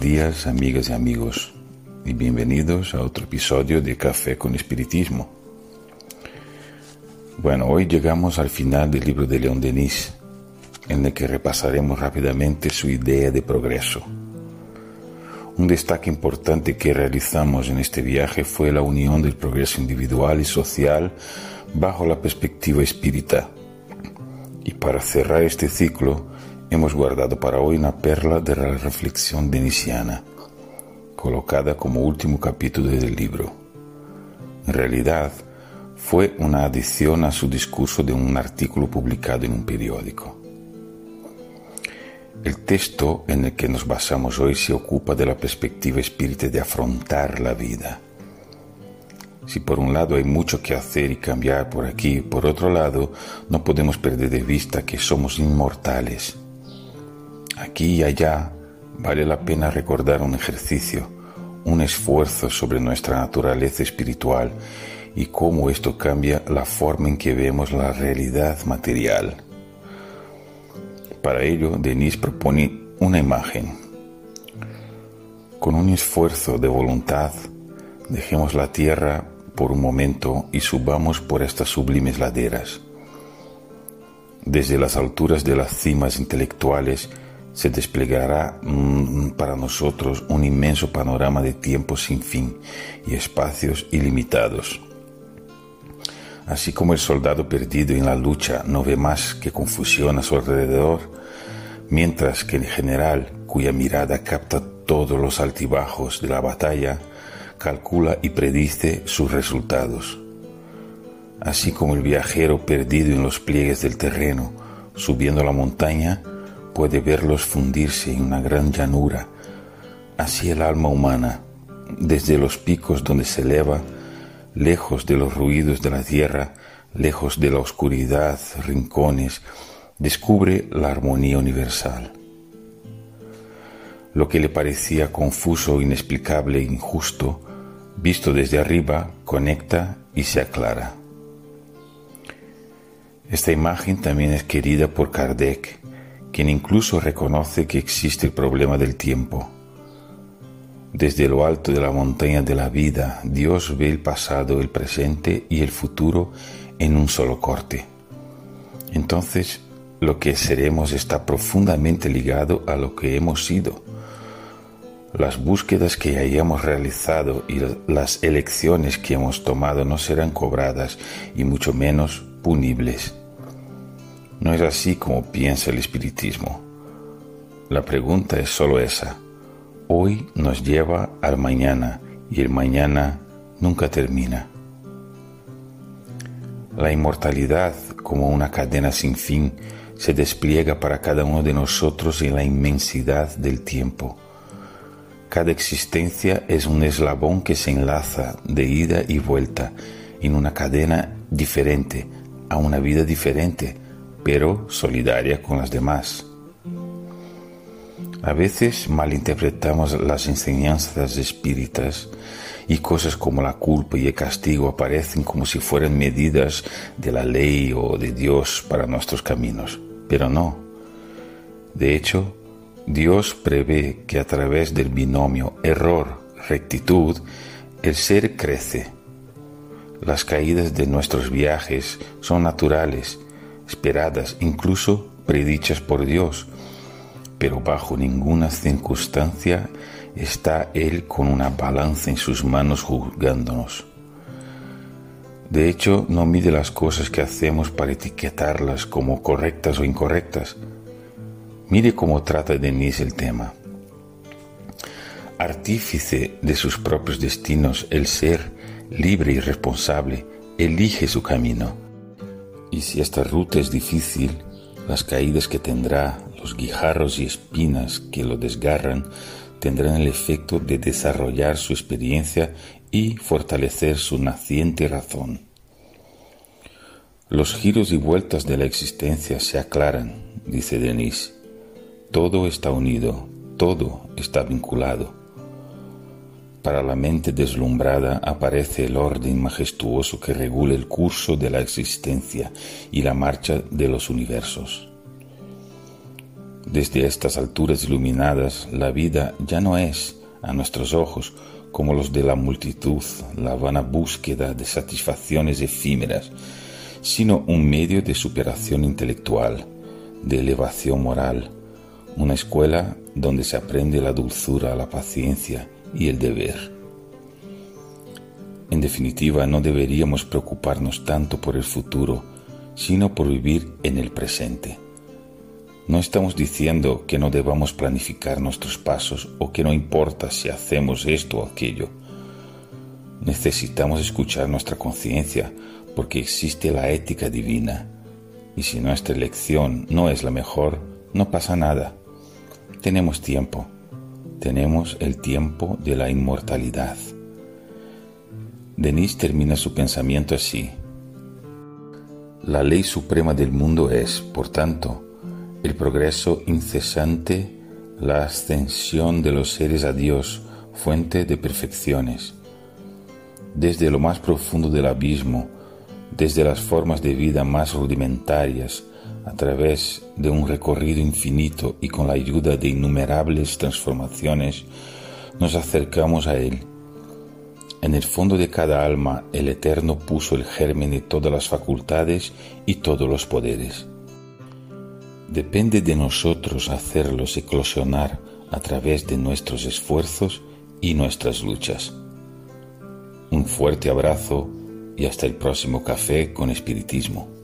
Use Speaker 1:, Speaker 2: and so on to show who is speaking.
Speaker 1: días, amigas y amigos, y bienvenidos a otro episodio de Café con Espiritismo. Bueno, hoy llegamos al final del libro de León Denis, en el que repasaremos rápidamente su idea de progreso. Un destaque importante que realizamos en este viaje fue la unión del progreso individual y social bajo la perspectiva espírita. Y para cerrar este ciclo, hemos guardado para hoy una perla de la reflexión denisiana, colocada como último capítulo del libro. En realidad, fue una adición a su discurso de un artículo publicado en un periódico. El texto en el que nos basamos hoy se ocupa de la perspectiva espírita de afrontar la vida. Si por un lado hay mucho que hacer y cambiar por aquí, por otro lado no podemos perder de vista que somos inmortales. Aquí y allá vale la pena recordar un ejercicio, un esfuerzo sobre nuestra naturaleza espiritual y cómo esto cambia la forma en que vemos la realidad material. Para ello, Denis propone una imagen. Con un esfuerzo de voluntad, dejemos la tierra por un momento y subamos por estas sublimes laderas. Desde las alturas de las cimas intelectuales se desplegará mm, para nosotros un inmenso panorama de tiempo sin fin y espacios ilimitados. Así como el soldado perdido en la lucha no ve más que confusión a su alrededor, mientras que el general, cuya mirada capta todos los altibajos de la batalla, calcula y predice sus resultados. Así como el viajero perdido en los pliegues del terreno, subiendo la montaña, puede verlos fundirse en una gran llanura, así el alma humana, desde los picos donde se eleva, lejos de los ruidos de la tierra, lejos de la oscuridad, rincones, descubre la armonía universal. Lo que le parecía confuso, inexplicable e injusto, visto desde arriba, conecta y se aclara. Esta imagen también es querida por Kardec, quien incluso reconoce que existe el problema del tiempo desde lo alto de la montaña de la vida, Dios ve el pasado, el presente y el futuro en un solo corte. Entonces, lo que seremos está profundamente ligado a lo que hemos sido. Las búsquedas que hayamos realizado y las elecciones que hemos tomado no serán cobradas y mucho menos punibles. No es así como piensa el espiritismo. La pregunta es solo esa hoy nos lleva al mañana y el mañana nunca termina. La inmortalidad, como una cadena sin fin, se despliega para cada uno de nosotros en la inmensidad del tiempo. Cada existencia es un eslabón que se enlaza de ida y vuelta en una cadena diferente, a una vida diferente, pero solidaria con las demás. A veces malinterpretamos las enseñanzas espíritas y cosas como la culpa y el castigo aparecen como si fueran medidas de la ley o de Dios para nuestros caminos, pero no. De hecho, Dios prevé que a través del binomio error-rectitud el ser crece. Las caídas de nuestros viajes son naturales, esperadas, incluso predichas por Dios, pero bajo ninguna circunstancia está Él con una balanza en sus manos juzgándonos. De hecho, no mide las cosas que hacemos para etiquetarlas como correctas o incorrectas. Mire cómo trata Denis el tema. Artífice de sus propios destinos, el ser libre y responsable elige su camino. Y si esta ruta es difícil, las caídas que tendrá, los guijarros y espinas que lo desgarran tendrán el efecto de desarrollar su experiencia y fortalecer su naciente razón. Los giros y vueltas de la existencia se aclaran, dice Denis. Todo está unido, todo está vinculado. Para la mente deslumbrada aparece el orden majestuoso que regula el curso de la existencia y la marcha de los universos. Desde estas alturas iluminadas, la vida ya no es, a nuestros ojos, como los de la multitud, la vana búsqueda de satisfacciones efímeras, sino un medio de superación intelectual, de elevación moral, una escuela donde se aprende la dulzura, la paciencia y el deber. En definitiva, no deberíamos preocuparnos tanto por el futuro, sino por vivir en el presente. No estamos diciendo que no debamos planificar nuestros pasos o que no importa si hacemos esto o aquello. Necesitamos escuchar nuestra conciencia porque existe la ética divina y si nuestra elección no es la mejor, no pasa nada. Tenemos tiempo, tenemos el tiempo de la inmortalidad. Denis termina su pensamiento así. La ley suprema del mundo es, por tanto, el progreso incesante, la ascensión de los seres a Dios, fuente de perfecciones. Desde lo más profundo del abismo, desde las formas de vida más rudimentarias, a través de un recorrido infinito y con la ayuda de innumerables transformaciones, nos acercamos a Él. En el fondo de cada alma el Eterno puso el germen de todas las facultades y todos los poderes. Depende de nosotros hacerlos eclosionar a través de nuestros esfuerzos y nuestras luchas. Un fuerte abrazo y hasta el próximo café con espiritismo.